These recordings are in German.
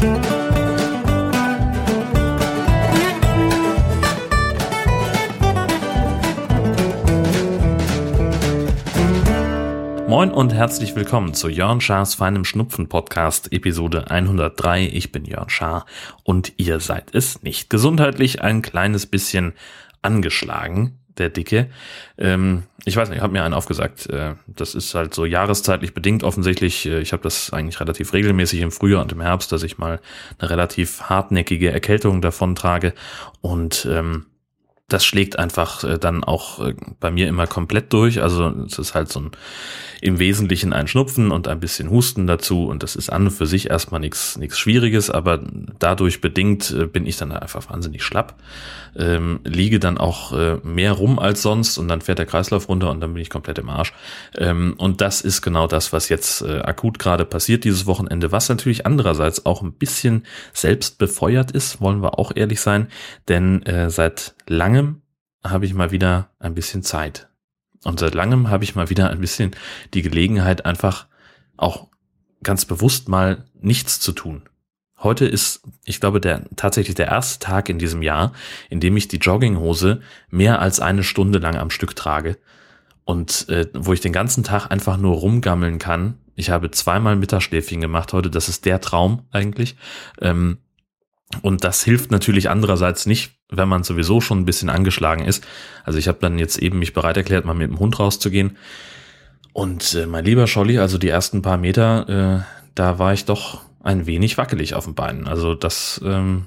Moin und herzlich willkommen zu Jörn Schars feinem Schnupfen Podcast Episode 103. Ich bin Jörn Schaar und ihr seid es nicht. Gesundheitlich ein kleines bisschen angeschlagen, der Dicke. Ähm, ich weiß nicht, ich habe mir einen aufgesagt. Äh, das ist halt so jahreszeitlich bedingt offensichtlich. Äh, ich habe das eigentlich relativ regelmäßig im Frühjahr und im Herbst, dass ich mal eine relativ hartnäckige Erkältung davon trage und ähm, das schlägt einfach äh, dann auch äh, bei mir immer komplett durch. Also es ist halt so ein im Wesentlichen ein Schnupfen und ein bisschen Husten dazu und das ist an und für sich erstmal nichts nichts Schwieriges, aber dadurch bedingt äh, bin ich dann einfach wahnsinnig schlapp, ähm, liege dann auch äh, mehr rum als sonst und dann fährt der Kreislauf runter und dann bin ich komplett im Arsch. Ähm, und das ist genau das, was jetzt äh, akut gerade passiert dieses Wochenende, was natürlich andererseits auch ein bisschen selbst befeuert ist, wollen wir auch ehrlich sein, denn äh, seit langem habe ich mal wieder ein bisschen Zeit. Und seit langem habe ich mal wieder ein bisschen die Gelegenheit, einfach auch ganz bewusst mal nichts zu tun. Heute ist, ich glaube, der tatsächlich der erste Tag in diesem Jahr, in dem ich die Jogginghose mehr als eine Stunde lang am Stück trage und äh, wo ich den ganzen Tag einfach nur rumgammeln kann. Ich habe zweimal Mittagsschläfchen gemacht heute, das ist der Traum eigentlich. Ähm, und das hilft natürlich andererseits nicht, wenn man sowieso schon ein bisschen angeschlagen ist. Also ich habe dann jetzt eben mich bereit erklärt, mal mit dem Hund rauszugehen. Und äh, mein lieber Scholli, also die ersten paar Meter, äh, da war ich doch ein wenig wackelig auf den Beinen. Also das, ähm,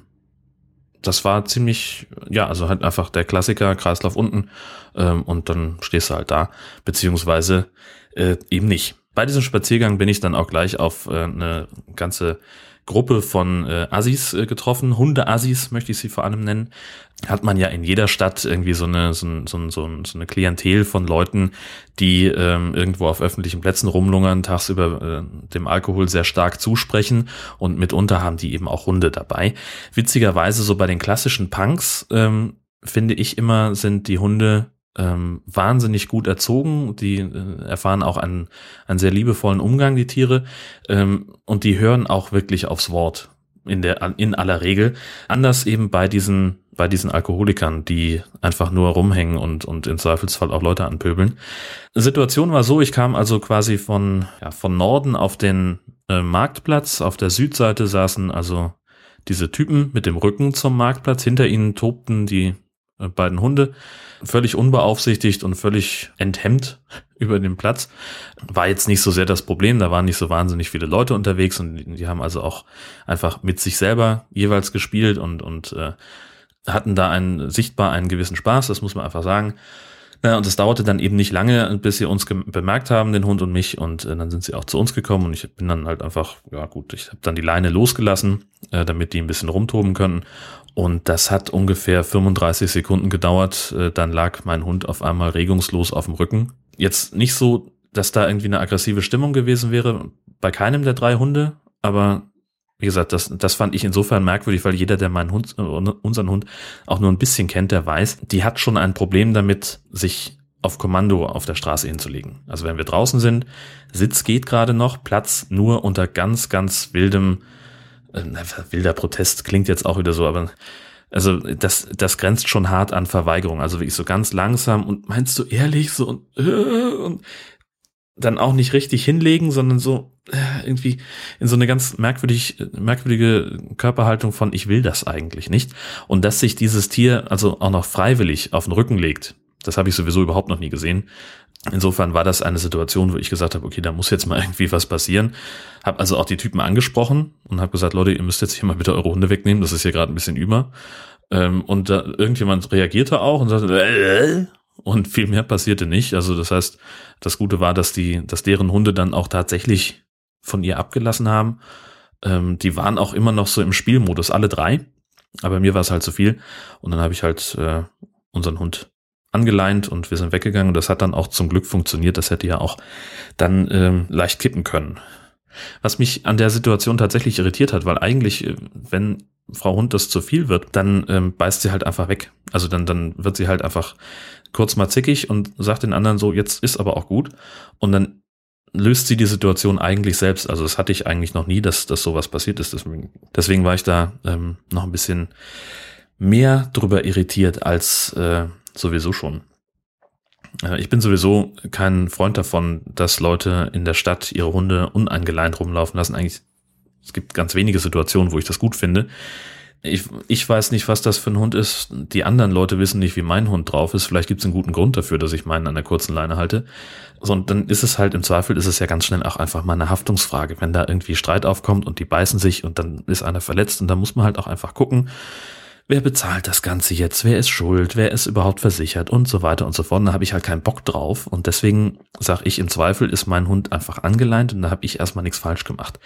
das war ziemlich, ja, also halt einfach der Klassiker, Kreislauf unten ähm, und dann stehst du halt da, beziehungsweise äh, eben nicht. Bei diesem Spaziergang bin ich dann auch gleich auf äh, eine ganze Gruppe von äh, Assis äh, getroffen, Hunde-Assis möchte ich sie vor allem nennen. Hat man ja in jeder Stadt irgendwie so eine, so, so, so, so eine Klientel von Leuten, die ähm, irgendwo auf öffentlichen Plätzen rumlungern, tagsüber äh, dem Alkohol sehr stark zusprechen und mitunter haben die eben auch Hunde dabei. Witzigerweise so bei den klassischen Punks ähm, finde ich immer, sind die Hunde ähm, wahnsinnig gut erzogen. Die äh, erfahren auch einen, einen sehr liebevollen Umgang, die Tiere. Ähm, und die hören auch wirklich aufs Wort in der, in aller Regel. Anders eben bei diesen, bei diesen Alkoholikern, die einfach nur rumhängen und, und im Zweifelsfall auch Leute anpöbeln. Situation war so, ich kam also quasi von, ja, von Norden auf den äh, Marktplatz. Auf der Südseite saßen also diese Typen mit dem Rücken zum Marktplatz. Hinter ihnen tobten die beiden Hunde, völlig unbeaufsichtigt und völlig enthemmt über den Platz. War jetzt nicht so sehr das Problem, da waren nicht so wahnsinnig viele Leute unterwegs und die, die haben also auch einfach mit sich selber jeweils gespielt und, und äh, hatten da einen, sichtbar einen gewissen Spaß, das muss man einfach sagen. Ja, und es dauerte dann eben nicht lange, bis sie uns bemerkt haben, den Hund und mich, und äh, dann sind sie auch zu uns gekommen und ich bin dann halt einfach, ja gut, ich habe dann die Leine losgelassen, äh, damit die ein bisschen rumtoben können. Und das hat ungefähr 35 Sekunden gedauert. Äh, dann lag mein Hund auf einmal regungslos auf dem Rücken. Jetzt nicht so, dass da irgendwie eine aggressive Stimmung gewesen wäre, bei keinem der drei Hunde, aber wie gesagt, das, das fand ich insofern merkwürdig, weil jeder, der meinen Hund, unseren Hund auch nur ein bisschen kennt, der weiß, die hat schon ein Problem damit, sich auf Kommando auf der Straße hinzulegen. Also wenn wir draußen sind, Sitz geht gerade noch, Platz nur unter ganz, ganz wildem, wilder Protest klingt jetzt auch wieder so, aber also das, das grenzt schon hart an Verweigerung. Also wirklich so ganz langsam und meinst du ehrlich so und, äh, und dann auch nicht richtig hinlegen, sondern so äh, irgendwie in so eine ganz merkwürdig, merkwürdige Körperhaltung von ich will das eigentlich nicht. Und dass sich dieses Tier also auch noch freiwillig auf den Rücken legt, das habe ich sowieso überhaupt noch nie gesehen. Insofern war das eine Situation, wo ich gesagt habe, okay, da muss jetzt mal irgendwie was passieren. Habe also auch die Typen angesprochen und habe gesagt, Leute, ihr müsst jetzt hier mal bitte eure Hunde wegnehmen, das ist hier gerade ein bisschen über. Ähm, und da, irgendjemand reagierte auch und sagte, äh, und viel mehr passierte nicht. Also das heißt, das Gute war, dass die, dass deren Hunde dann auch tatsächlich von ihr abgelassen haben. Ähm, die waren auch immer noch so im Spielmodus, alle drei. Aber mir war es halt zu viel. Und dann habe ich halt äh, unseren Hund angeleint und wir sind weggegangen. Und das hat dann auch zum Glück funktioniert. Das hätte ja auch dann ähm, leicht kippen können. Was mich an der Situation tatsächlich irritiert hat, weil eigentlich, äh, wenn Frau Hund das zu viel wird, dann ähm, beißt sie halt einfach weg. Also dann, dann wird sie halt einfach kurz mal zickig und sagt den anderen so, jetzt ist aber auch gut. Und dann löst sie die Situation eigentlich selbst. Also das hatte ich eigentlich noch nie, dass, dass sowas passiert ist. Deswegen, deswegen war ich da ähm, noch ein bisschen mehr drüber irritiert als äh, sowieso schon. Äh, ich bin sowieso kein Freund davon, dass Leute in der Stadt ihre Hunde uneingeleint rumlaufen lassen. Eigentlich, es gibt ganz wenige Situationen, wo ich das gut finde. Ich, ich weiß nicht, was das für ein Hund ist. Die anderen Leute wissen nicht, wie mein Hund drauf ist. Vielleicht gibt es einen guten Grund dafür, dass ich meinen an der kurzen Leine halte. So, und dann ist es halt im Zweifel, ist es ja ganz schnell auch einfach mal eine Haftungsfrage. Wenn da irgendwie Streit aufkommt und die beißen sich und dann ist einer verletzt und da muss man halt auch einfach gucken, wer bezahlt das Ganze jetzt, wer ist schuld, wer ist überhaupt versichert und so weiter und so fort. Und da habe ich halt keinen Bock drauf und deswegen sage ich, im Zweifel ist mein Hund einfach angeleint und da habe ich erstmal nichts falsch gemacht.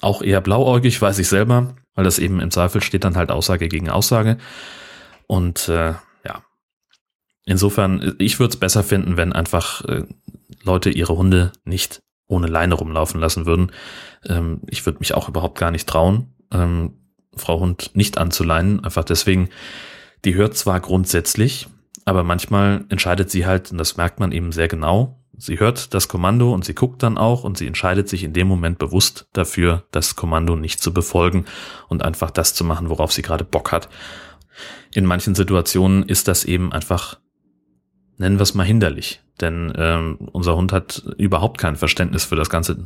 Auch eher blauäugig, weiß ich selber, weil das eben im Zweifel steht dann halt Aussage gegen Aussage. Und äh, ja, insofern, ich würde es besser finden, wenn einfach äh, Leute ihre Hunde nicht ohne Leine rumlaufen lassen würden. Ähm, ich würde mich auch überhaupt gar nicht trauen. Ähm, Frau Hund nicht anzuleinen, einfach deswegen, die hört zwar grundsätzlich, aber manchmal entscheidet sie halt, und das merkt man eben sehr genau, sie hört das Kommando und sie guckt dann auch und sie entscheidet sich in dem Moment bewusst dafür, das Kommando nicht zu befolgen und einfach das zu machen, worauf sie gerade Bock hat. In manchen Situationen ist das eben einfach, nennen wir es mal hinderlich. Denn ähm, unser Hund hat überhaupt kein Verständnis für das ganze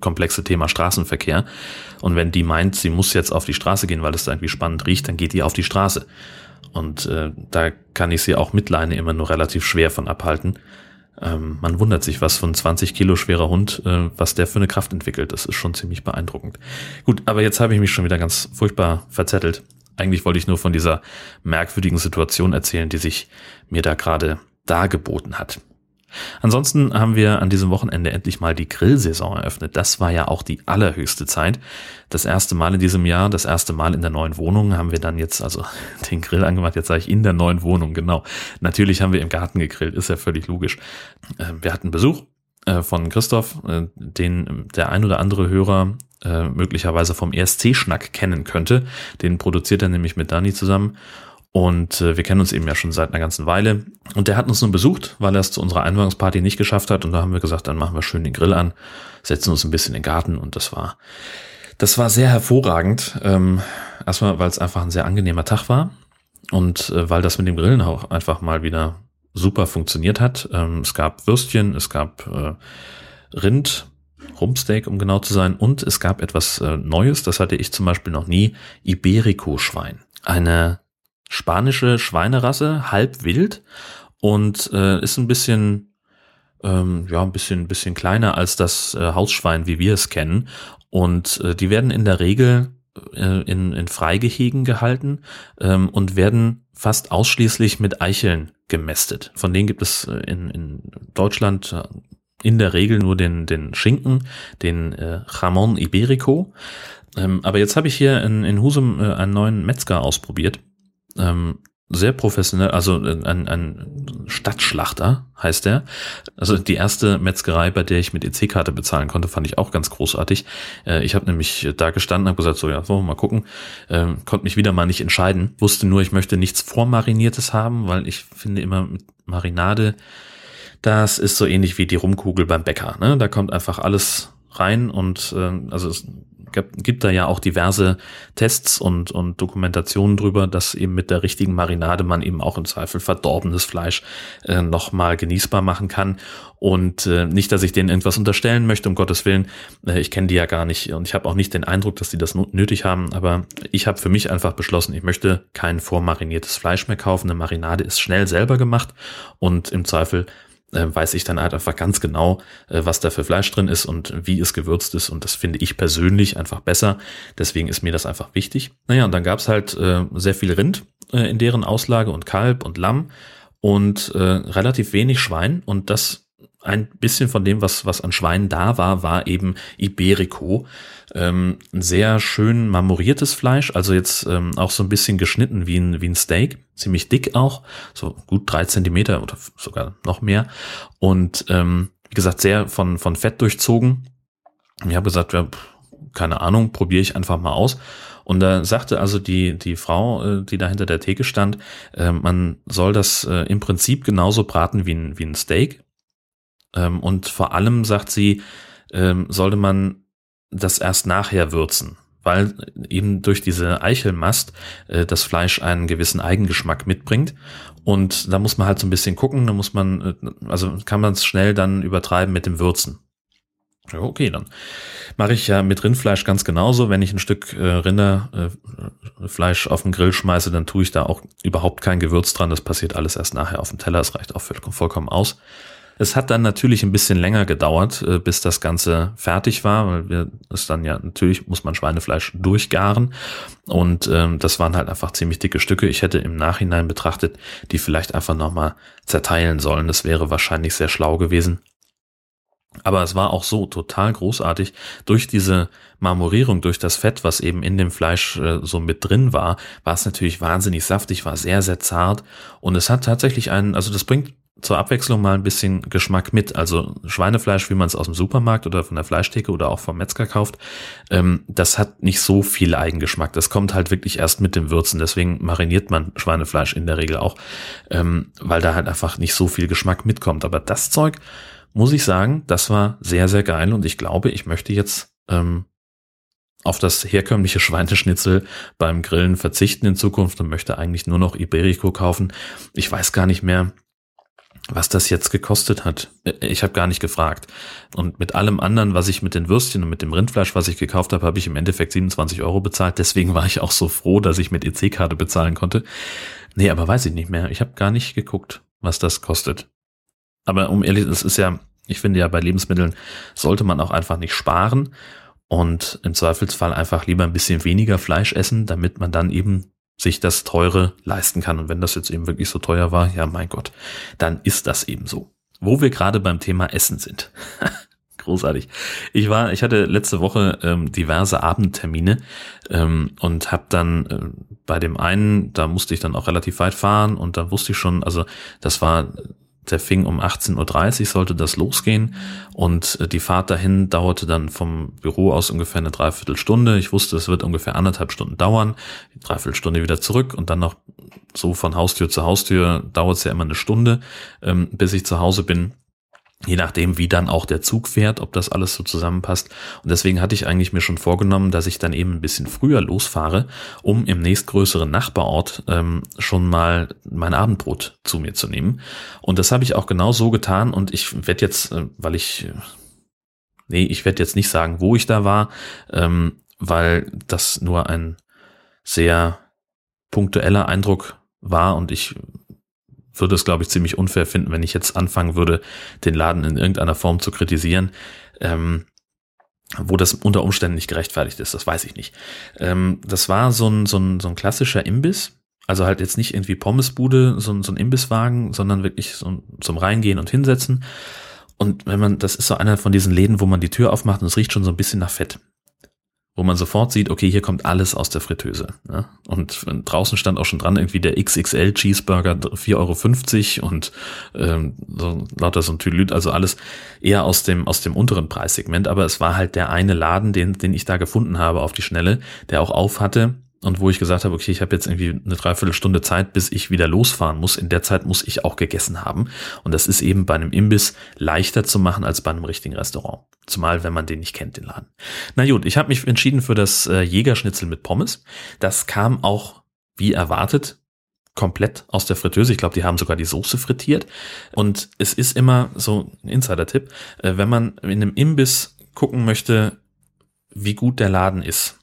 komplexe Thema Straßenverkehr. Und wenn die meint, sie muss jetzt auf die Straße gehen, weil es da irgendwie spannend riecht, dann geht die auf die Straße. Und äh, da kann ich sie auch mit Leine immer nur relativ schwer von abhalten. Ähm, man wundert sich, was von 20 Kilo schwerer Hund, äh, was der für eine Kraft entwickelt. Das ist schon ziemlich beeindruckend. Gut, aber jetzt habe ich mich schon wieder ganz furchtbar verzettelt. Eigentlich wollte ich nur von dieser merkwürdigen Situation erzählen, die sich mir da gerade dargeboten hat. Ansonsten haben wir an diesem Wochenende endlich mal die Grillsaison eröffnet. Das war ja auch die allerhöchste Zeit. Das erste Mal in diesem Jahr, das erste Mal in der neuen Wohnung haben wir dann jetzt also den Grill angemacht. Jetzt sage ich in der neuen Wohnung, genau. Natürlich haben wir im Garten gegrillt, ist ja völlig logisch. Ähm, wir hatten Besuch äh, von Christoph, äh, den der ein oder andere Hörer äh, möglicherweise vom ESC-Schnack kennen könnte. Den produziert er nämlich mit Dani zusammen. Und äh, wir kennen uns eben ja schon seit einer ganzen Weile. Und der hat uns nun besucht, weil er es zu unserer Einweihungsparty nicht geschafft hat. Und da haben wir gesagt, dann machen wir schön den Grill an, setzen uns ein bisschen in den Garten. Und das war, das war sehr hervorragend. Ähm, erstmal, weil es einfach ein sehr angenehmer Tag war. Und äh, weil das mit dem Grillen auch einfach mal wieder super funktioniert hat. Ähm, es gab Würstchen, es gab äh, Rind, Rumpsteak, um genau zu sein. Und es gab etwas äh, Neues, das hatte ich zum Beispiel noch nie, Iberico-Schwein. Eine spanische Schweinerasse, halb wild und äh, ist ein bisschen ähm, ja ein bisschen bisschen kleiner als das äh, Hausschwein, wie wir es kennen. Und äh, die werden in der Regel äh, in, in Freigehegen gehalten ähm, und werden fast ausschließlich mit Eicheln gemästet. Von denen gibt es äh, in, in Deutschland äh, in der Regel nur den, den Schinken, den äh, Jamon Iberico. Ähm, aber jetzt habe ich hier in, in Husum äh, einen neuen Metzger ausprobiert ähm, sehr professionell, also ein, ein Stadtschlachter heißt der. Also die erste Metzgerei, bei der ich mit EC-Karte bezahlen konnte, fand ich auch ganz großartig. Äh, ich habe nämlich da gestanden, habe gesagt, so ja, so mal gucken, ähm, konnte mich wieder mal nicht entscheiden, wusste nur, ich möchte nichts vormariniertes haben, weil ich finde immer mit Marinade, das ist so ähnlich wie die Rumkugel beim Bäcker. Ne? Da kommt einfach alles rein und äh, also es gibt, gibt da ja auch diverse Tests und, und Dokumentationen drüber, dass eben mit der richtigen Marinade man eben auch im Zweifel verdorbenes Fleisch äh, nochmal genießbar machen kann. Und äh, nicht, dass ich denen irgendwas unterstellen möchte, um Gottes Willen. Äh, ich kenne die ja gar nicht und ich habe auch nicht den Eindruck, dass die das nötig haben. Aber ich habe für mich einfach beschlossen, ich möchte kein vormariniertes Fleisch mehr kaufen. Eine Marinade ist schnell selber gemacht und im Zweifel äh, weiß ich dann halt einfach ganz genau, äh, was da für Fleisch drin ist und wie es gewürzt ist. Und das finde ich persönlich einfach besser. Deswegen ist mir das einfach wichtig. Naja, und dann gab's halt äh, sehr viel Rind äh, in deren Auslage und Kalb und Lamm und äh, relativ wenig Schwein. Und das ein bisschen von dem, was, was an Schweinen da war, war eben Iberico. Ähm, ein sehr schön marmoriertes Fleisch, also jetzt ähm, auch so ein bisschen geschnitten wie ein, wie ein Steak, ziemlich dick auch, so gut drei Zentimeter oder sogar noch mehr. Und ähm, wie gesagt, sehr von, von Fett durchzogen. Ich habe gesagt, ja, keine Ahnung, probiere ich einfach mal aus. Und da sagte also die, die Frau, äh, die da hinter der Theke stand, äh, man soll das äh, im Prinzip genauso braten wie ein, wie ein Steak. Ähm, und vor allem sagt sie, ähm, sollte man das erst nachher würzen, weil eben durch diese Eichelmast äh, das Fleisch einen gewissen Eigengeschmack mitbringt. Und da muss man halt so ein bisschen gucken, da muss man, äh, also kann man es schnell dann übertreiben mit dem Würzen. Ja, okay, dann mache ich ja mit Rindfleisch ganz genauso. Wenn ich ein Stück äh, Rinderfleisch äh, auf den Grill schmeiße, dann tue ich da auch überhaupt kein Gewürz dran. Das passiert alles erst nachher auf dem Teller. Es reicht auch vollkommen aus. Es hat dann natürlich ein bisschen länger gedauert, äh, bis das Ganze fertig war, weil wir es dann ja natürlich muss man Schweinefleisch durchgaren und ähm, das waren halt einfach ziemlich dicke Stücke. Ich hätte im Nachhinein betrachtet, die vielleicht einfach nochmal zerteilen sollen. Das wäre wahrscheinlich sehr schlau gewesen. Aber es war auch so total großartig. Durch diese Marmorierung, durch das Fett, was eben in dem Fleisch äh, so mit drin war, war es natürlich wahnsinnig saftig, war sehr, sehr zart. Und es hat tatsächlich einen, also das bringt zur Abwechslung mal ein bisschen Geschmack mit. Also Schweinefleisch, wie man es aus dem Supermarkt oder von der Fleischtheke oder auch vom Metzger kauft, ähm, das hat nicht so viel Eigengeschmack. Das kommt halt wirklich erst mit dem Würzen. Deswegen mariniert man Schweinefleisch in der Regel auch, ähm, weil da halt einfach nicht so viel Geschmack mitkommt. Aber das Zeug, muss ich sagen, das war sehr, sehr geil und ich glaube, ich möchte jetzt ähm, auf das herkömmliche Schweineschnitzel beim Grillen verzichten in Zukunft und möchte eigentlich nur noch Iberico kaufen. Ich weiß gar nicht mehr, was das jetzt gekostet hat. Äh, ich habe gar nicht gefragt. Und mit allem anderen, was ich mit den Würstchen und mit dem Rindfleisch, was ich gekauft habe, habe ich im Endeffekt 27 Euro bezahlt. Deswegen war ich auch so froh, dass ich mit EC-Karte bezahlen konnte. Nee, aber weiß ich nicht mehr. Ich habe gar nicht geguckt, was das kostet. Aber um ehrlich, es ist ja, ich finde ja bei Lebensmitteln sollte man auch einfach nicht sparen und im Zweifelsfall einfach lieber ein bisschen weniger Fleisch essen, damit man dann eben sich das Teure leisten kann. Und wenn das jetzt eben wirklich so teuer war, ja mein Gott, dann ist das eben so. Wo wir gerade beim Thema Essen sind. Großartig. Ich war, ich hatte letzte Woche ähm, diverse Abendtermine ähm, und habe dann äh, bei dem einen, da musste ich dann auch relativ weit fahren und da wusste ich schon, also das war der fing um 18.30 Uhr, sollte das losgehen. Und äh, die Fahrt dahin dauerte dann vom Büro aus ungefähr eine Dreiviertelstunde. Ich wusste, es wird ungefähr anderthalb Stunden dauern, Dreiviertelstunde wieder zurück und dann noch so von Haustür zu Haustür dauert es ja immer eine Stunde, ähm, bis ich zu Hause bin je nachdem, wie dann auch der Zug fährt, ob das alles so zusammenpasst. Und deswegen hatte ich eigentlich mir schon vorgenommen, dass ich dann eben ein bisschen früher losfahre, um im nächstgrößeren Nachbarort ähm, schon mal mein Abendbrot zu mir zu nehmen. Und das habe ich auch genau so getan. Und ich werde jetzt, äh, weil ich, nee, ich werde jetzt nicht sagen, wo ich da war, ähm, weil das nur ein sehr punktueller Eindruck war und ich würde es, glaube ich, ziemlich unfair finden, wenn ich jetzt anfangen würde, den Laden in irgendeiner Form zu kritisieren. Ähm, wo das unter Umständen nicht gerechtfertigt ist, das weiß ich nicht. Ähm, das war so ein, so, ein, so ein klassischer Imbiss, also halt jetzt nicht irgendwie Pommesbude, so ein, so ein Imbisswagen, sondern wirklich so zum Reingehen und hinsetzen. Und wenn man, das ist so einer von diesen Läden, wo man die Tür aufmacht und es riecht schon so ein bisschen nach Fett wo man sofort sieht, okay, hier kommt alles aus der Fritteuse. Ne? Und draußen stand auch schon dran irgendwie der XXL Cheeseburger 4,50 Euro und ähm, so, lauter so ein Tylüt, also alles eher aus dem, aus dem unteren Preissegment. Aber es war halt der eine Laden, den, den ich da gefunden habe auf die Schnelle, der auch auf hatte und wo ich gesagt habe, okay, ich habe jetzt irgendwie eine Dreiviertelstunde Zeit, bis ich wieder losfahren muss. In der Zeit muss ich auch gegessen haben. Und das ist eben bei einem Imbiss leichter zu machen als bei einem richtigen Restaurant. Zumal, wenn man den nicht kennt, den Laden. Na gut, ich habe mich entschieden für das äh, Jägerschnitzel mit Pommes. Das kam auch, wie erwartet, komplett aus der Fritteuse. Ich glaube, die haben sogar die Soße frittiert. Und es ist immer so ein Insider-Tipp, äh, wenn man in einem Imbiss gucken möchte, wie gut der Laden ist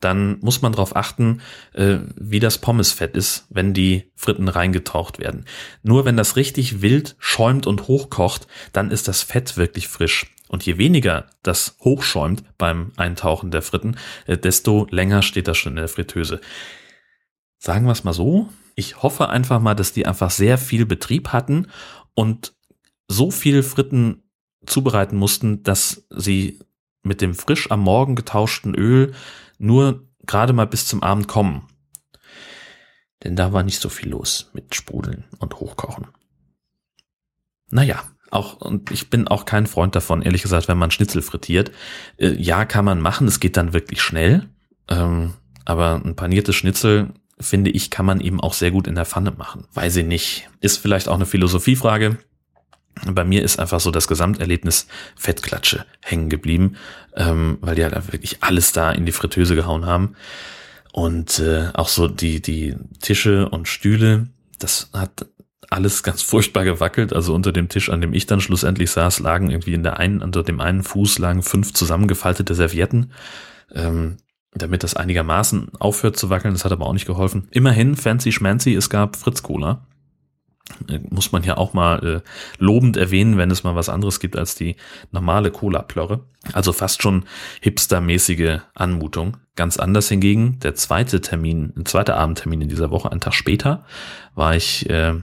dann muss man darauf achten, äh, wie das Pommesfett ist, wenn die Fritten reingetaucht werden. Nur wenn das richtig wild schäumt und hochkocht, dann ist das Fett wirklich frisch. Und je weniger das hochschäumt beim Eintauchen der Fritten, äh, desto länger steht das schon in der Fritteuse. Sagen wir es mal so. Ich hoffe einfach mal, dass die einfach sehr viel Betrieb hatten und so viel Fritten zubereiten mussten, dass sie mit dem frisch am Morgen getauschten Öl nur gerade mal bis zum Abend kommen. Denn da war nicht so viel los mit Sprudeln und Hochkochen. Naja, auch, und ich bin auch kein Freund davon, ehrlich gesagt, wenn man Schnitzel frittiert. Äh, ja, kann man machen, es geht dann wirklich schnell. Ähm, aber ein paniertes Schnitzel, finde ich, kann man eben auch sehr gut in der Pfanne machen. Weiß ich nicht. Ist vielleicht auch eine Philosophiefrage. Bei mir ist einfach so das Gesamterlebnis Fettklatsche hängen geblieben, ähm, weil die halt wirklich alles da in die Fritteuse gehauen haben. Und äh, auch so die, die Tische und Stühle, das hat alles ganz furchtbar gewackelt. Also unter dem Tisch, an dem ich dann schlussendlich saß, lagen irgendwie in der einen, unter dem einen Fuß lagen fünf zusammengefaltete Servietten. Ähm, damit das einigermaßen aufhört zu wackeln. Das hat aber auch nicht geholfen. Immerhin, fancy schmancy, es gab Fritz Cola. Muss man ja auch mal äh, lobend erwähnen, wenn es mal was anderes gibt als die normale Cola-Plörre. Also fast schon hipstermäßige Anmutung. Ganz anders hingegen, der zweite Termin, der zweite Abendtermin in dieser Woche, einen Tag später, war ich äh,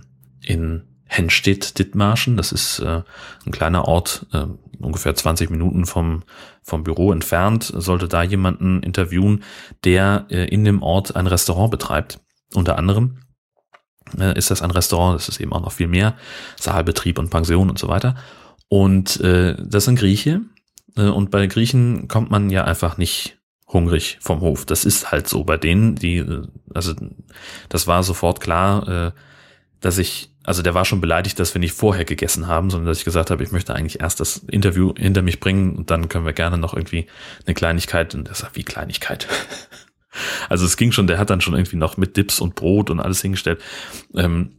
in Henstedt-Dithmarschen. Das ist äh, ein kleiner Ort, äh, ungefähr 20 Minuten vom, vom Büro entfernt. Sollte da jemanden interviewen, der äh, in dem Ort ein Restaurant betreibt. Unter anderem ist das ein Restaurant, das ist eben auch noch viel mehr, Saalbetrieb und Pension und so weiter. Und äh, das sind Grieche. Äh, und bei Griechen kommt man ja einfach nicht hungrig vom Hof. Das ist halt so bei denen, die, äh, also das war sofort klar, äh, dass ich, also der war schon beleidigt, dass wir nicht vorher gegessen haben, sondern dass ich gesagt habe, ich möchte eigentlich erst das Interview hinter mich bringen und dann können wir gerne noch irgendwie eine Kleinigkeit, und das sagt, wie Kleinigkeit. Also es ging schon, der hat dann schon irgendwie noch mit Dips und Brot und alles hingestellt. Ähm,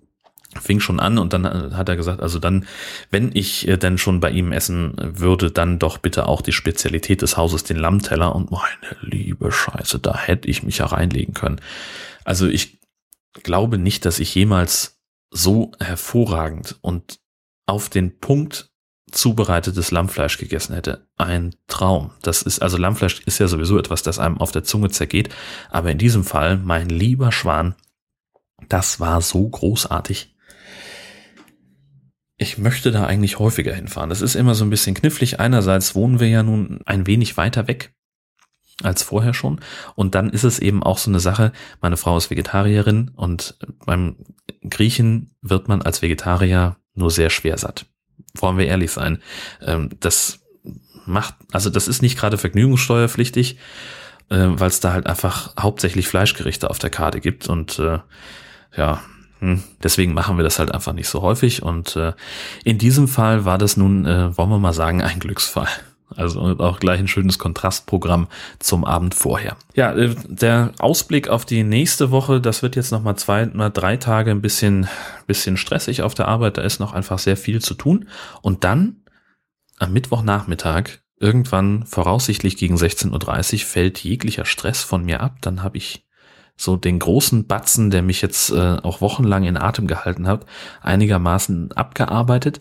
fing schon an und dann äh, hat er gesagt, also dann, wenn ich äh, denn schon bei ihm essen würde, dann doch bitte auch die Spezialität des Hauses, den Lammteller und meine liebe Scheiße, da hätte ich mich ja reinlegen können. Also ich glaube nicht, dass ich jemals so hervorragend und auf den Punkt zubereitetes Lammfleisch gegessen hätte. Ein Traum. Das ist, also Lammfleisch ist ja sowieso etwas, das einem auf der Zunge zergeht. Aber in diesem Fall, mein lieber Schwan, das war so großartig. Ich möchte da eigentlich häufiger hinfahren. Das ist immer so ein bisschen knifflig. Einerseits wohnen wir ja nun ein wenig weiter weg als vorher schon. Und dann ist es eben auch so eine Sache, meine Frau ist Vegetarierin und beim Griechen wird man als Vegetarier nur sehr schwer satt wollen wir ehrlich sein, ähm, das macht, also das ist nicht gerade vergnügungssteuerpflichtig, äh, weil es da halt einfach hauptsächlich Fleischgerichte auf der Karte gibt und äh, ja, hm, deswegen machen wir das halt einfach nicht so häufig und äh, in diesem Fall war das nun, äh, wollen wir mal sagen, ein Glücksfall. Also auch gleich ein schönes Kontrastprogramm zum Abend vorher. Ja, äh, der Ausblick auf die nächste Woche, das wird jetzt nochmal zwei oder drei Tage ein bisschen, bisschen stressig auf der Arbeit. Da ist noch einfach sehr viel zu tun. Und dann am Mittwochnachmittag, irgendwann voraussichtlich gegen 16.30 Uhr, fällt jeglicher Stress von mir ab. Dann habe ich so den großen Batzen, der mich jetzt äh, auch wochenlang in Atem gehalten hat, einigermaßen abgearbeitet.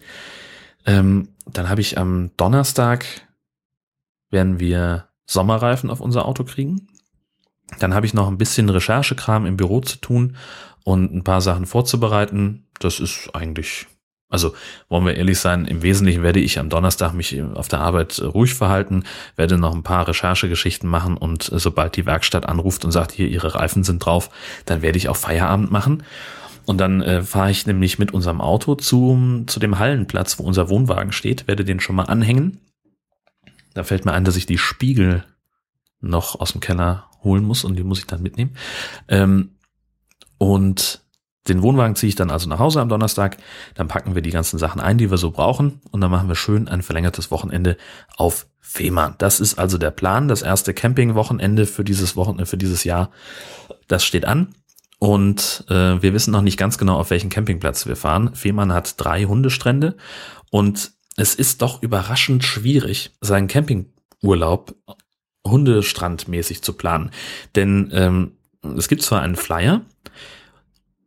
Ähm, dann habe ich am Donnerstag werden wir Sommerreifen auf unser Auto kriegen. Dann habe ich noch ein bisschen Recherchekram im Büro zu tun und ein paar Sachen vorzubereiten. Das ist eigentlich, also wollen wir ehrlich sein, im Wesentlichen werde ich am Donnerstag mich auf der Arbeit ruhig verhalten, werde noch ein paar Recherchegeschichten machen und sobald die Werkstatt anruft und sagt, hier, ihre Reifen sind drauf, dann werde ich auch Feierabend machen. Und dann äh, fahre ich nämlich mit unserem Auto zu, zu dem Hallenplatz, wo unser Wohnwagen steht, werde den schon mal anhängen da fällt mir ein, dass ich die Spiegel noch aus dem Keller holen muss und die muss ich dann mitnehmen. Ähm, und den Wohnwagen ziehe ich dann also nach Hause am Donnerstag. Dann packen wir die ganzen Sachen ein, die wir so brauchen. Und dann machen wir schön ein verlängertes Wochenende auf Fehmarn. Das ist also der Plan. Das erste Campingwochenende für dieses Wochenende, für dieses Jahr. Das steht an. Und äh, wir wissen noch nicht ganz genau, auf welchen Campingplatz wir fahren. Fehmarn hat drei Hundestrände und es ist doch überraschend schwierig, seinen Campingurlaub hundestrandmäßig zu planen. Denn ähm, es gibt zwar einen Flyer,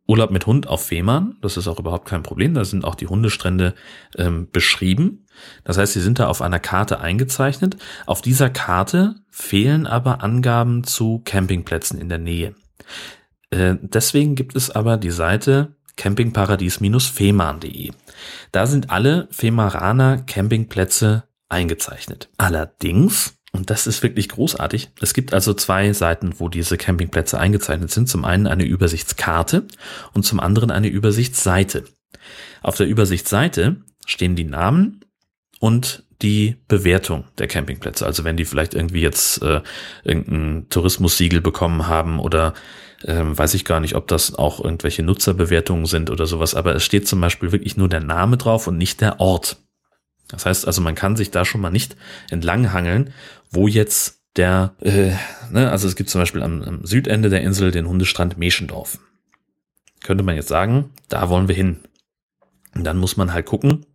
Urlaub mit Hund auf Fehmarn, das ist auch überhaupt kein Problem, da sind auch die Hundestrände ähm, beschrieben. Das heißt, sie sind da auf einer Karte eingezeichnet. Auf dieser Karte fehlen aber Angaben zu Campingplätzen in der Nähe. Äh, deswegen gibt es aber die Seite campingparadies-fehmarn.de. Da sind alle Femaraner Campingplätze eingezeichnet. Allerdings und das ist wirklich großartig. Es gibt also zwei Seiten, wo diese Campingplätze eingezeichnet sind. Zum einen eine Übersichtskarte und zum anderen eine Übersichtsseite. Auf der Übersichtsseite stehen die Namen und die Bewertung der Campingplätze. Also wenn die vielleicht irgendwie jetzt äh, irgendein Tourismussiegel bekommen haben oder ähm, weiß ich gar nicht, ob das auch irgendwelche Nutzerbewertungen sind oder sowas, aber es steht zum Beispiel wirklich nur der Name drauf und nicht der Ort. Das heißt also, man kann sich da schon mal nicht entlanghangeln, wo jetzt der, äh, ne, also es gibt zum Beispiel am, am Südende der Insel den Hundestrand Meschendorf. Könnte man jetzt sagen, da wollen wir hin. Und dann muss man halt gucken,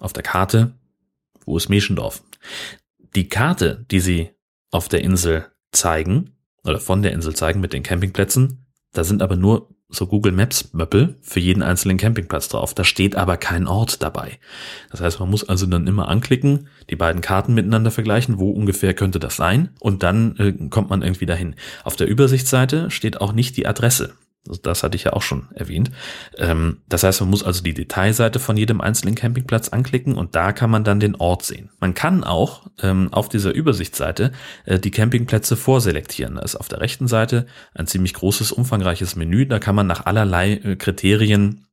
auf der Karte, wo ist Meschendorf? Die Karte, die sie auf der Insel zeigen, oder von der Insel zeigen mit den Campingplätzen, da sind aber nur so Google Maps Möppel für jeden einzelnen Campingplatz drauf. Da steht aber kein Ort dabei. Das heißt, man muss also dann immer anklicken, die beiden Karten miteinander vergleichen, wo ungefähr könnte das sein und dann äh, kommt man irgendwie dahin. Auf der Übersichtsseite steht auch nicht die Adresse. Also das hatte ich ja auch schon erwähnt. Ähm, das heißt, man muss also die Detailseite von jedem einzelnen Campingplatz anklicken und da kann man dann den Ort sehen. Man kann auch ähm, auf dieser Übersichtsseite äh, die Campingplätze vorselektieren. Da ist auf der rechten Seite ein ziemlich großes, umfangreiches Menü. Da kann man nach allerlei äh, Kriterien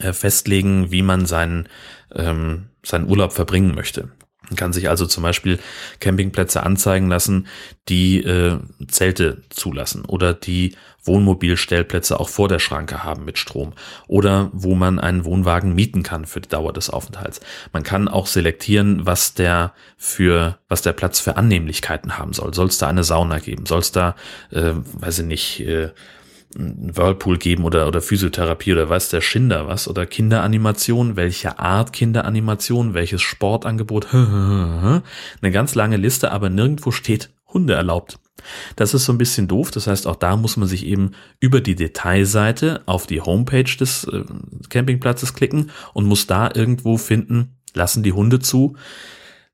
äh, festlegen, wie man seinen, ähm, seinen Urlaub verbringen möchte. Man kann sich also zum Beispiel Campingplätze anzeigen lassen, die äh, Zelte zulassen oder die Wohnmobilstellplätze auch vor der Schranke haben mit Strom oder wo man einen Wohnwagen mieten kann für die Dauer des Aufenthalts. Man kann auch selektieren, was der für was der Platz für Annehmlichkeiten haben soll. Soll es da eine Sauna geben? Soll es da, äh, weiß ich nicht, äh, einen Whirlpool geben oder, oder Physiotherapie oder weiß der Schinder was oder Kinderanimation, welche Art Kinderanimation, welches Sportangebot, eine ganz lange Liste, aber nirgendwo steht Hunde erlaubt. Das ist so ein bisschen doof, das heißt auch da muss man sich eben über die Detailseite auf die Homepage des äh, Campingplatzes klicken und muss da irgendwo finden, lassen die Hunde zu.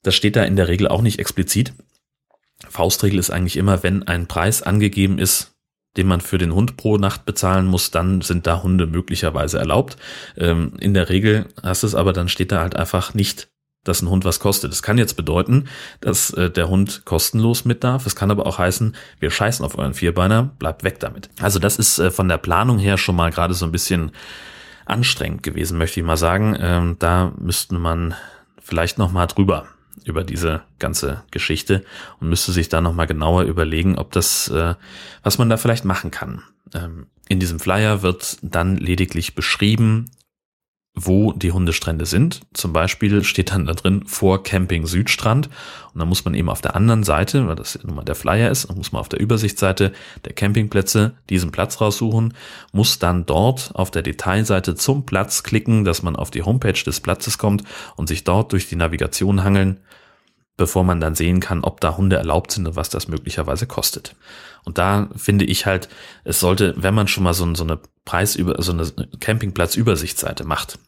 Das steht da in der Regel auch nicht explizit. Faustregel ist eigentlich immer, wenn ein Preis angegeben ist, den man für den Hund pro Nacht bezahlen muss, dann sind da Hunde möglicherweise erlaubt. Ähm, in der Regel hast es aber, dann steht da halt einfach nicht, dass ein Hund was kostet. Das kann jetzt bedeuten, dass äh, der Hund kostenlos mit darf. Es kann aber auch heißen, wir scheißen auf euren Vierbeiner, bleibt weg damit. Also das ist äh, von der Planung her schon mal gerade so ein bisschen anstrengend gewesen, möchte ich mal sagen. Ähm, da müsste man vielleicht noch mal drüber über diese ganze Geschichte und müsste sich da nochmal genauer überlegen, ob das, äh, was man da vielleicht machen kann. Ähm, in diesem Flyer wird dann lediglich beschrieben, wo die Hundestrände sind. Zum Beispiel steht dann da drin vor Camping Südstrand und dann muss man eben auf der anderen Seite, weil das nun mal der Flyer ist, muss man auf der Übersichtsseite der Campingplätze diesen Platz raussuchen, muss dann dort auf der Detailseite zum Platz klicken, dass man auf die Homepage des Platzes kommt und sich dort durch die Navigation hangeln bevor man dann sehen kann, ob da Hunde erlaubt sind und was das möglicherweise kostet. Und da finde ich halt, es sollte, wenn man schon mal so, so eine Preisüber, so eine Campingplatzübersichtsseite macht,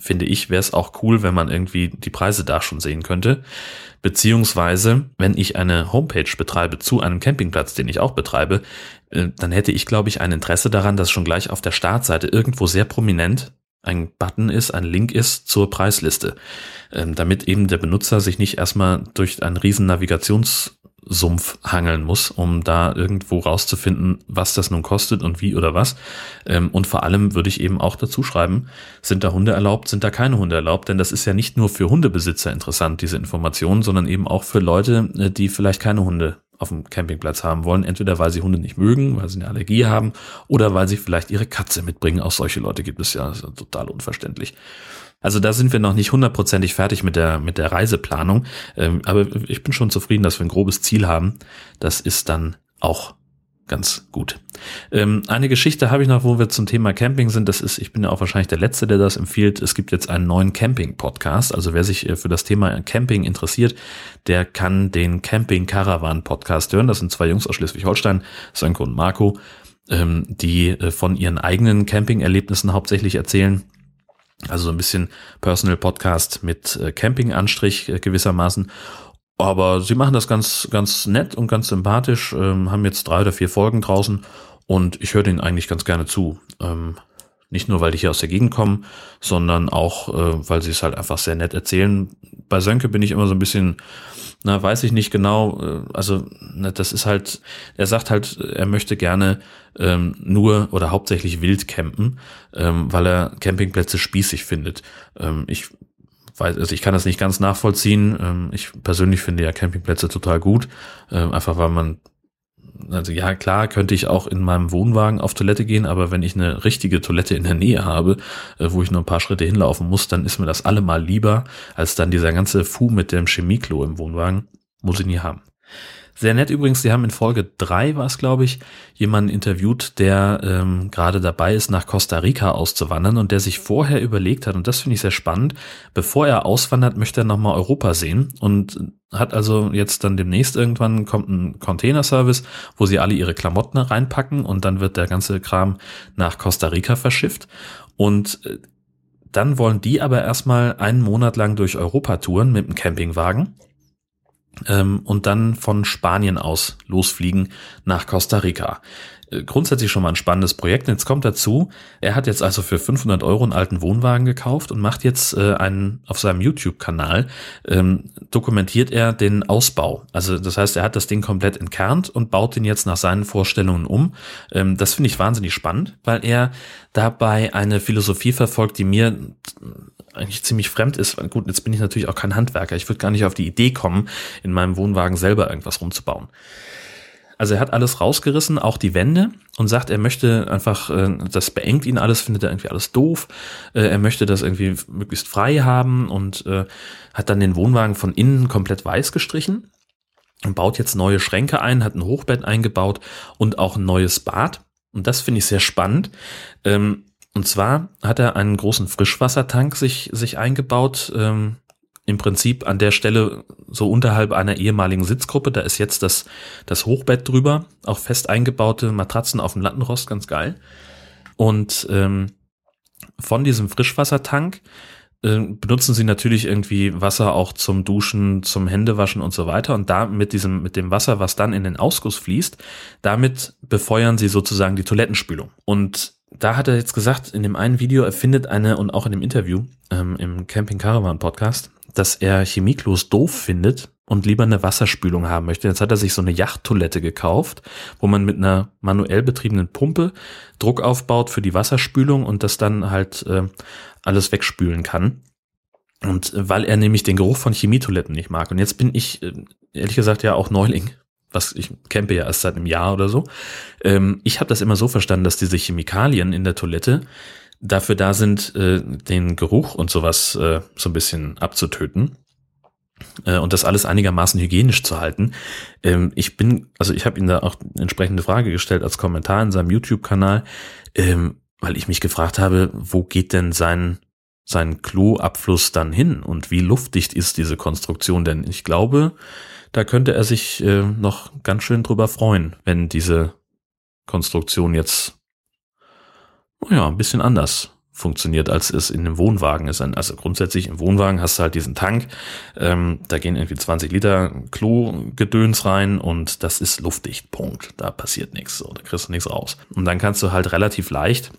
finde ich, wäre es auch cool, wenn man irgendwie die Preise da schon sehen könnte. Beziehungsweise, wenn ich eine Homepage betreibe zu einem Campingplatz, den ich auch betreibe, äh, dann hätte ich, glaube ich, ein Interesse daran, dass schon gleich auf der Startseite irgendwo sehr prominent ein Button ist, ein Link ist zur Preisliste, ähm, damit eben der Benutzer sich nicht erstmal durch einen riesen Navigationssumpf hangeln muss, um da irgendwo rauszufinden, was das nun kostet und wie oder was. Ähm, und vor allem würde ich eben auch dazu schreiben, sind da Hunde erlaubt, sind da keine Hunde erlaubt, denn das ist ja nicht nur für Hundebesitzer interessant, diese Information, sondern eben auch für Leute, äh, die vielleicht keine Hunde auf dem Campingplatz haben wollen. Entweder weil sie Hunde nicht mögen, weil sie eine Allergie haben oder weil sie vielleicht ihre Katze mitbringen. Auch solche Leute gibt es ja, total unverständlich. Also da sind wir noch nicht hundertprozentig fertig mit der, mit der Reiseplanung. Ähm, aber ich bin schon zufrieden, dass wir ein grobes Ziel haben. Das ist dann auch ganz gut. Ähm, eine Geschichte habe ich noch, wo wir zum Thema Camping sind. Das ist, ich bin ja auch wahrscheinlich der Letzte, der das empfiehlt. Es gibt jetzt einen neuen Camping-Podcast. Also wer sich äh, für das Thema Camping interessiert, der kann den Camping Caravan Podcast hören. Das sind zwei Jungs aus Schleswig-Holstein, Sönke und Marco, ähm, die äh, von ihren eigenen Camping-Erlebnissen hauptsächlich erzählen. Also so ein bisschen Personal Podcast mit äh, Camping-Anstrich gewissermaßen. Aber sie machen das ganz, ganz nett und ganz sympathisch, ähm, haben jetzt drei oder vier Folgen draußen und ich höre denen eigentlich ganz gerne zu. Ähm, nicht nur, weil die hier aus der Gegend kommen, sondern auch, äh, weil sie es halt einfach sehr nett erzählen. Bei Sönke bin ich immer so ein bisschen, na, weiß ich nicht genau, äh, also ne, das ist halt, er sagt halt, er möchte gerne ähm, nur oder hauptsächlich wild campen, ähm, weil er Campingplätze spießig findet. Ähm, ich weiß, also ich kann das nicht ganz nachvollziehen. Ähm, ich persönlich finde ja Campingplätze total gut, ähm, einfach weil man also ja, klar könnte ich auch in meinem Wohnwagen auf Toilette gehen, aber wenn ich eine richtige Toilette in der Nähe habe, äh, wo ich nur ein paar Schritte hinlaufen muss, dann ist mir das allemal lieber, als dann dieser ganze Fu mit dem Chemieklo im Wohnwagen. Muss ich nie haben. Sehr nett übrigens, sie haben in Folge drei war es, glaube ich, jemanden interviewt, der ähm, gerade dabei ist, nach Costa Rica auszuwandern und der sich vorher überlegt hat, und das finde ich sehr spannend, bevor er auswandert, möchte er nochmal Europa sehen und hat also jetzt dann demnächst irgendwann kommt ein Containerservice, wo sie alle ihre Klamotten reinpacken und dann wird der ganze Kram nach Costa Rica verschifft und äh, dann wollen die aber erstmal einen Monat lang durch Europa touren mit dem Campingwagen und dann von Spanien aus losfliegen nach Costa Rica. Grundsätzlich schon mal ein spannendes Projekt. jetzt kommt dazu, er hat jetzt also für 500 Euro einen alten Wohnwagen gekauft und macht jetzt äh, einen auf seinem YouTube-Kanal ähm, dokumentiert er den Ausbau. Also das heißt, er hat das Ding komplett entkernt und baut ihn jetzt nach seinen Vorstellungen um. Ähm, das finde ich wahnsinnig spannend, weil er dabei eine Philosophie verfolgt, die mir eigentlich ziemlich fremd ist. Gut, jetzt bin ich natürlich auch kein Handwerker. Ich würde gar nicht auf die Idee kommen, in meinem Wohnwagen selber irgendwas rumzubauen. Also er hat alles rausgerissen, auch die Wände und sagt, er möchte einfach, äh, das beengt ihn alles, findet er irgendwie alles doof. Äh, er möchte das irgendwie möglichst frei haben und äh, hat dann den Wohnwagen von innen komplett weiß gestrichen und baut jetzt neue Schränke ein, hat ein Hochbett eingebaut und auch ein neues Bad. Und das finde ich sehr spannend. Ähm, und zwar hat er einen großen Frischwassertank sich, sich eingebaut, ähm, im Prinzip an der Stelle so unterhalb einer ehemaligen Sitzgruppe. Da ist jetzt das, das Hochbett drüber, auch fest eingebaute Matratzen auf dem Lattenrost, ganz geil. Und ähm, von diesem Frischwassertank äh, benutzen sie natürlich irgendwie Wasser auch zum Duschen, zum Händewaschen und so weiter. Und da mit diesem, mit dem Wasser, was dann in den Ausguss fließt, damit befeuern sie sozusagen die Toilettenspülung. Und da hat er jetzt gesagt, in dem einen Video, er findet eine und auch in dem Interview ähm, im Camping Caravan Podcast, dass er Chemieklos doof findet und lieber eine Wasserspülung haben möchte. Jetzt hat er sich so eine Yachttoilette gekauft, wo man mit einer manuell betriebenen Pumpe Druck aufbaut für die Wasserspülung und das dann halt äh, alles wegspülen kann. Und weil er nämlich den Geruch von Chemietoiletten nicht mag. Und jetzt bin ich, äh, ehrlich gesagt, ja auch Neuling was ich campe ja erst seit einem Jahr oder so. Ähm, ich habe das immer so verstanden, dass diese Chemikalien in der Toilette dafür da sind, äh, den Geruch und sowas äh, so ein bisschen abzutöten äh, und das alles einigermaßen hygienisch zu halten. Ähm, ich bin, also ich habe ihm da auch entsprechende Frage gestellt als Kommentar in seinem YouTube-Kanal, ähm, weil ich mich gefragt habe, wo geht denn sein sein Kloabfluss dann hin und wie luftdicht ist diese Konstruktion denn? Ich glaube, da könnte er sich äh, noch ganz schön drüber freuen, wenn diese Konstruktion jetzt, naja, ein bisschen anders funktioniert, als es in einem Wohnwagen ist. Also grundsätzlich im Wohnwagen hast du halt diesen Tank, ähm, da gehen irgendwie 20 Liter Klo-Gedöns rein und das ist luftdicht, Punkt. Da passiert nichts, so, da kriegst du nichts raus. Und dann kannst du halt relativ leicht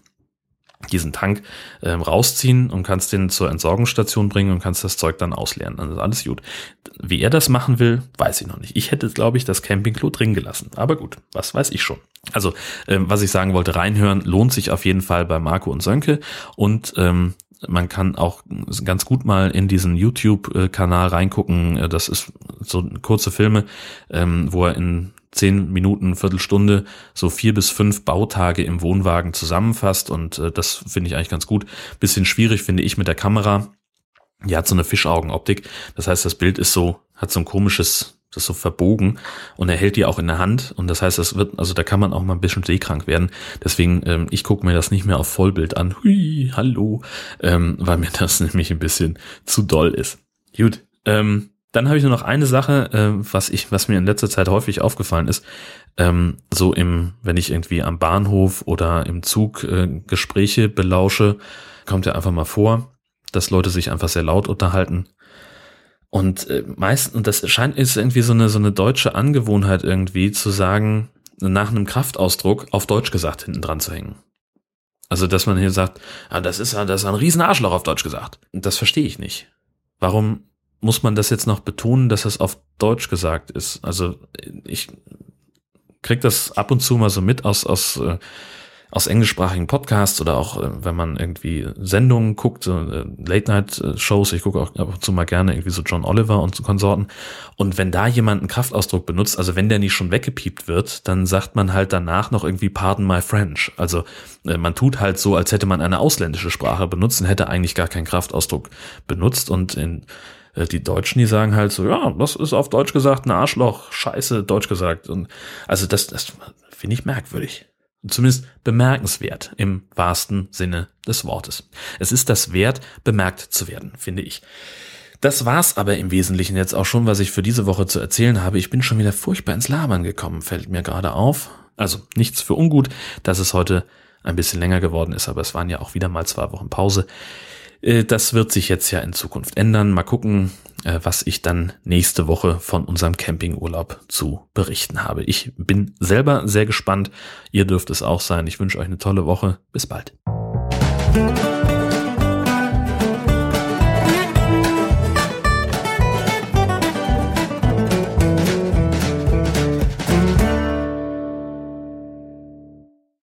diesen Tank ähm, rausziehen und kannst den zur Entsorgungsstation bringen und kannst das Zeug dann ausleeren. Dann ist alles gut. Wie er das machen will, weiß ich noch nicht. Ich hätte, glaube ich, das Campingklo drin gelassen. Aber gut, was weiß ich schon. Also, ähm, was ich sagen wollte, reinhören lohnt sich auf jeden Fall bei Marco und Sönke und ähm, man kann auch ganz gut mal in diesen YouTube-Kanal reingucken. Das ist so kurze Filme, ähm, wo er in zehn Minuten, Viertelstunde so vier bis fünf Bautage im Wohnwagen zusammenfasst und äh, das finde ich eigentlich ganz gut. Bisschen schwierig finde ich mit der Kamera. Die hat so eine Fischaugenoptik. Das heißt, das Bild ist so, hat so ein komisches, das ist so verbogen und er hält die auch in der Hand und das heißt, das wird, also da kann man auch mal ein bisschen seekrank werden. Deswegen, ähm, ich gucke mir das nicht mehr auf Vollbild an. Hui, hallo, ähm, weil mir das nämlich ein bisschen zu doll ist. Gut, ähm, dann habe ich nur noch eine Sache, äh, was ich, was mir in letzter Zeit häufig aufgefallen ist. Ähm, so im, wenn ich irgendwie am Bahnhof oder im Zug äh, Gespräche belausche, kommt ja einfach mal vor, dass Leute sich einfach sehr laut unterhalten. Und äh, meist, und das scheint ist irgendwie so eine, so eine deutsche Angewohnheit irgendwie zu sagen, nach einem Kraftausdruck auf Deutsch gesagt hinten dran zu hängen. Also, dass man hier sagt, ah, das ist, das ist ein riesen Arschloch auf Deutsch gesagt. Das verstehe ich nicht. Warum muss man das jetzt noch betonen, dass es auf Deutsch gesagt ist. Also ich krieg das ab und zu mal so mit aus, aus äh, aus englischsprachigen Podcasts oder auch äh, wenn man irgendwie Sendungen guckt, äh, Late-Night-Shows, ich gucke auch ab und zu mal gerne irgendwie so John Oliver und so Konsorten. Und wenn da jemand einen Kraftausdruck benutzt, also wenn der nicht schon weggepiept wird, dann sagt man halt danach noch irgendwie Pardon my French. Also man tut halt so, als hätte man eine ausländische Sprache benutzt und hätte eigentlich gar keinen Kraftausdruck benutzt. Und in die Deutschen, die sagen halt so, ja, das ist auf Deutsch gesagt ein Arschloch, scheiße, Deutsch gesagt. Und also das, das finde ich merkwürdig. Zumindest bemerkenswert im wahrsten Sinne des Wortes. Es ist das wert, bemerkt zu werden, finde ich. Das war's aber im Wesentlichen jetzt auch schon, was ich für diese Woche zu erzählen habe. Ich bin schon wieder furchtbar ins Labern gekommen, fällt mir gerade auf. Also nichts für ungut, dass es heute ein bisschen länger geworden ist, aber es waren ja auch wieder mal zwei Wochen Pause. Äh, das wird sich jetzt ja in Zukunft ändern. Mal gucken, äh, was ich dann nächste Woche von unserem Campingurlaub zu berichten habe. Ich bin selber sehr gespannt. Ihr dürft es auch sein. Ich wünsche euch eine tolle Woche. Bis bald.